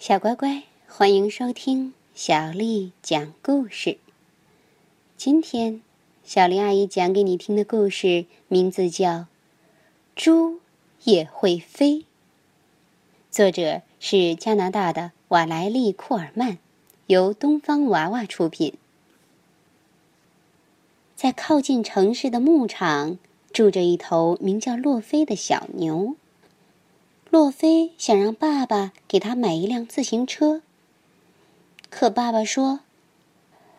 小乖乖，欢迎收听小丽讲故事。今天，小丽阿姨讲给你听的故事名字叫《猪也会飞》，作者是加拿大的瓦莱丽·库尔曼，由东方娃娃出品。在靠近城市的牧场，住着一头名叫洛菲的小牛。洛菲想让爸爸给他买一辆自行车，可爸爸说：“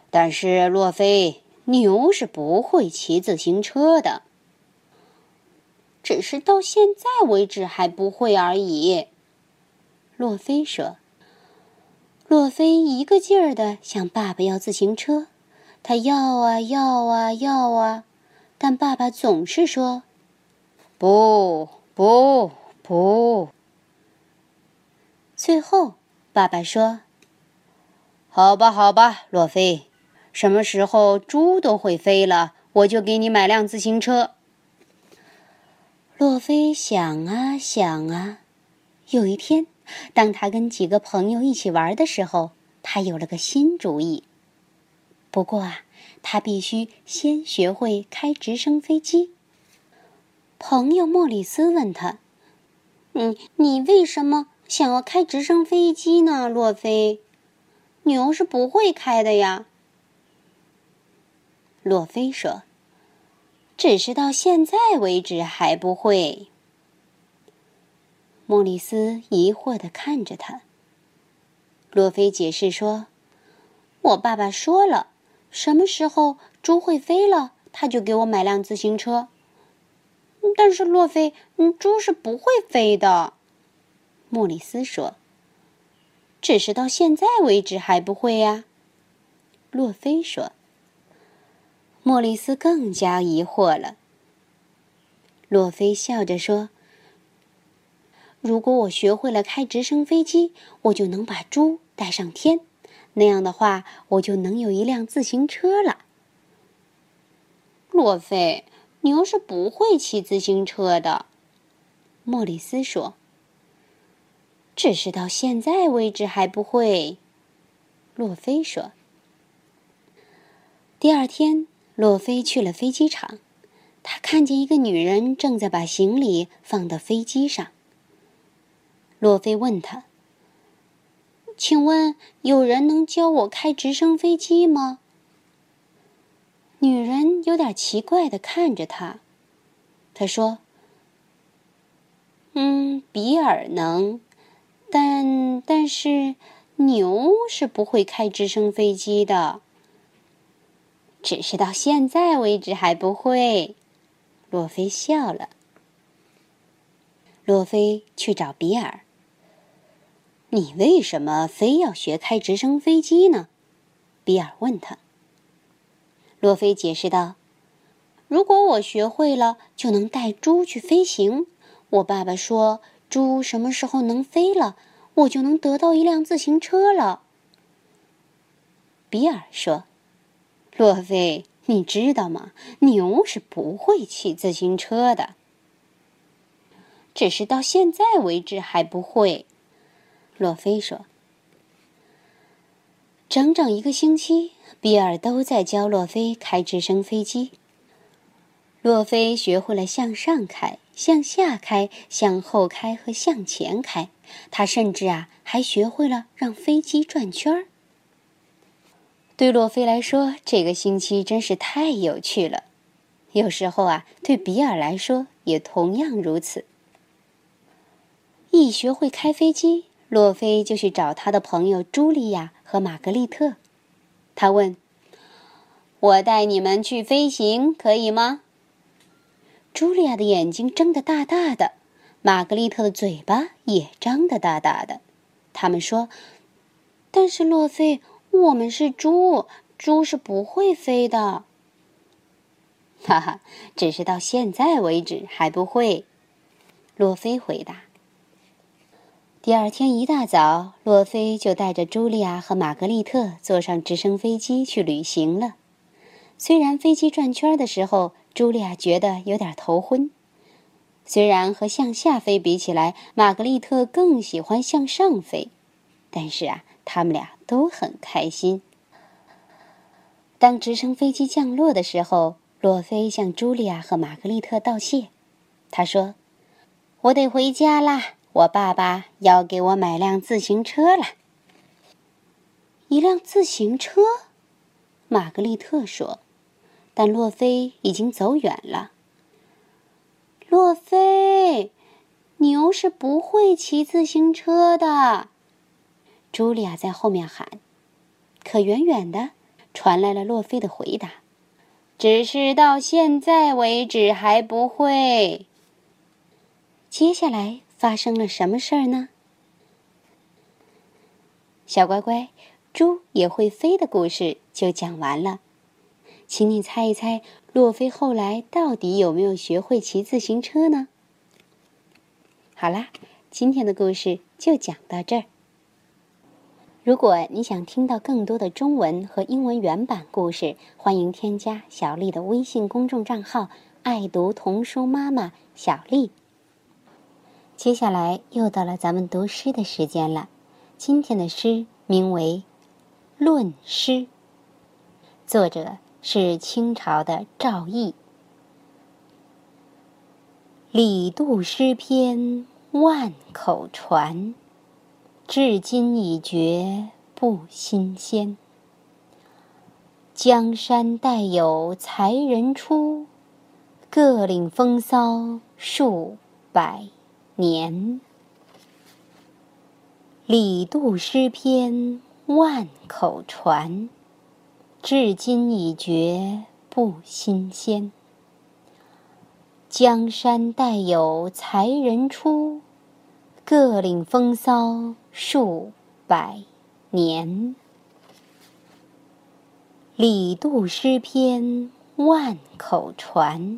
但是洛菲，牛是不会骑自行车的，只是到现在为止还不会而已。”洛菲说。洛菲一个劲儿的向爸爸要自行车，他要啊要啊要啊，但爸爸总是说：“不不。”不。最后，爸爸说：“好吧，好吧，洛菲，什么时候猪都会飞了，我就给你买辆自行车。”洛菲想啊想啊，有一天，当他跟几个朋友一起玩的时候，他有了个新主意。不过啊，他必须先学会开直升飞机。朋友莫里斯问他。嗯，你为什么想要开直升飞机呢，洛菲？牛是不会开的呀。洛菲说：“只是到现在为止还不会。”莫里斯疑惑的看着他。洛菲解释说：“我爸爸说了，什么时候猪会飞了，他就给我买辆自行车。”但是洛菲，嗯，猪是不会飞的。莫里斯说：“只是到现在为止还不会呀。”洛菲说。莫里斯更加疑惑了。洛菲笑着说：“如果我学会了开直升飞机，我就能把猪带上天，那样的话，我就能有一辆自行车了。”洛菲。牛是不会骑自行车的，莫里斯说。只是到现在为止还不会，洛菲说。第二天，洛菲去了飞机场，他看见一个女人正在把行李放到飞机上。洛菲问他：“请问有人能教我开直升飞机吗？”女人有点奇怪的看着他，他说：“嗯，比尔能，但但是牛是不会开直升飞机的，只是到现在为止还不会。”洛菲笑了。洛菲去找比尔：“你为什么非要学开直升飞机呢？”比尔问他。洛菲解释道：“如果我学会了，就能带猪去飞行。我爸爸说，猪什么时候能飞了，我就能得到一辆自行车了。”比尔说：“洛菲，你知道吗？牛是不会骑自行车的，只是到现在为止还不会。”洛菲说。整整一个星期，比尔都在教洛菲开直升飞机。洛菲学会了向上开、向下开、向后开和向前开。他甚至啊，还学会了让飞机转圈儿。对洛菲来说，这个星期真是太有趣了。有时候啊，对比尔来说也同样如此。一学会开飞机。洛菲就去找他的朋友茱莉亚和玛格丽特。他问：“我带你们去飞行，可以吗？”茱莉亚的眼睛睁得大大的，玛格丽特的嘴巴也张得大大的。他们说：“但是洛菲，我们是猪，猪是不会飞的。”哈哈，只是到现在为止还不会。”洛菲回答。第二天一大早，洛菲就带着茱莉亚和玛格丽特坐上直升飞机去旅行了。虽然飞机转圈的时候，茱莉亚觉得有点头昏；虽然和向下飞比起来，玛格丽特更喜欢向上飞。但是啊，他们俩都很开心。当直升飞机降落的时候，洛菲向茱莉亚和玛格丽特道谢。他说：“我得回家啦，我爸爸要给我买辆自行车了。”一辆自行车，玛格丽特说。但洛菲已经走远了。洛菲，牛是不会骑自行车的。茱莉亚在后面喊，可远远的传来了洛菲的回答：“只是到现在为止还不会。”接下来发生了什么事儿呢？小乖乖，猪也会飞的故事就讲完了，请你猜一猜，洛菲后来到底有没有学会骑自行车呢？好啦，今天的故事就讲到这儿。如果你想听到更多的中文和英文原版故事，欢迎添加小丽的微信公众账号“爱读童书妈妈小丽”。接下来又到了咱们读诗的时间了。今天的诗名为《论诗》，作者是清朝的赵翼。李杜诗篇万口传，至今已绝不新鲜。江山代有才人出，各领风骚数百。年，李杜诗篇万口传，至今已绝不新鲜。江山代有才人出，各领风骚数百年。李杜诗篇万口传，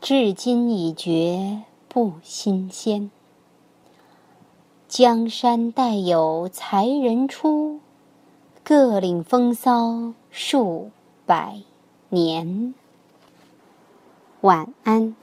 至今已绝。不新鲜。江山代有才人出，各领风骚数百年。晚安。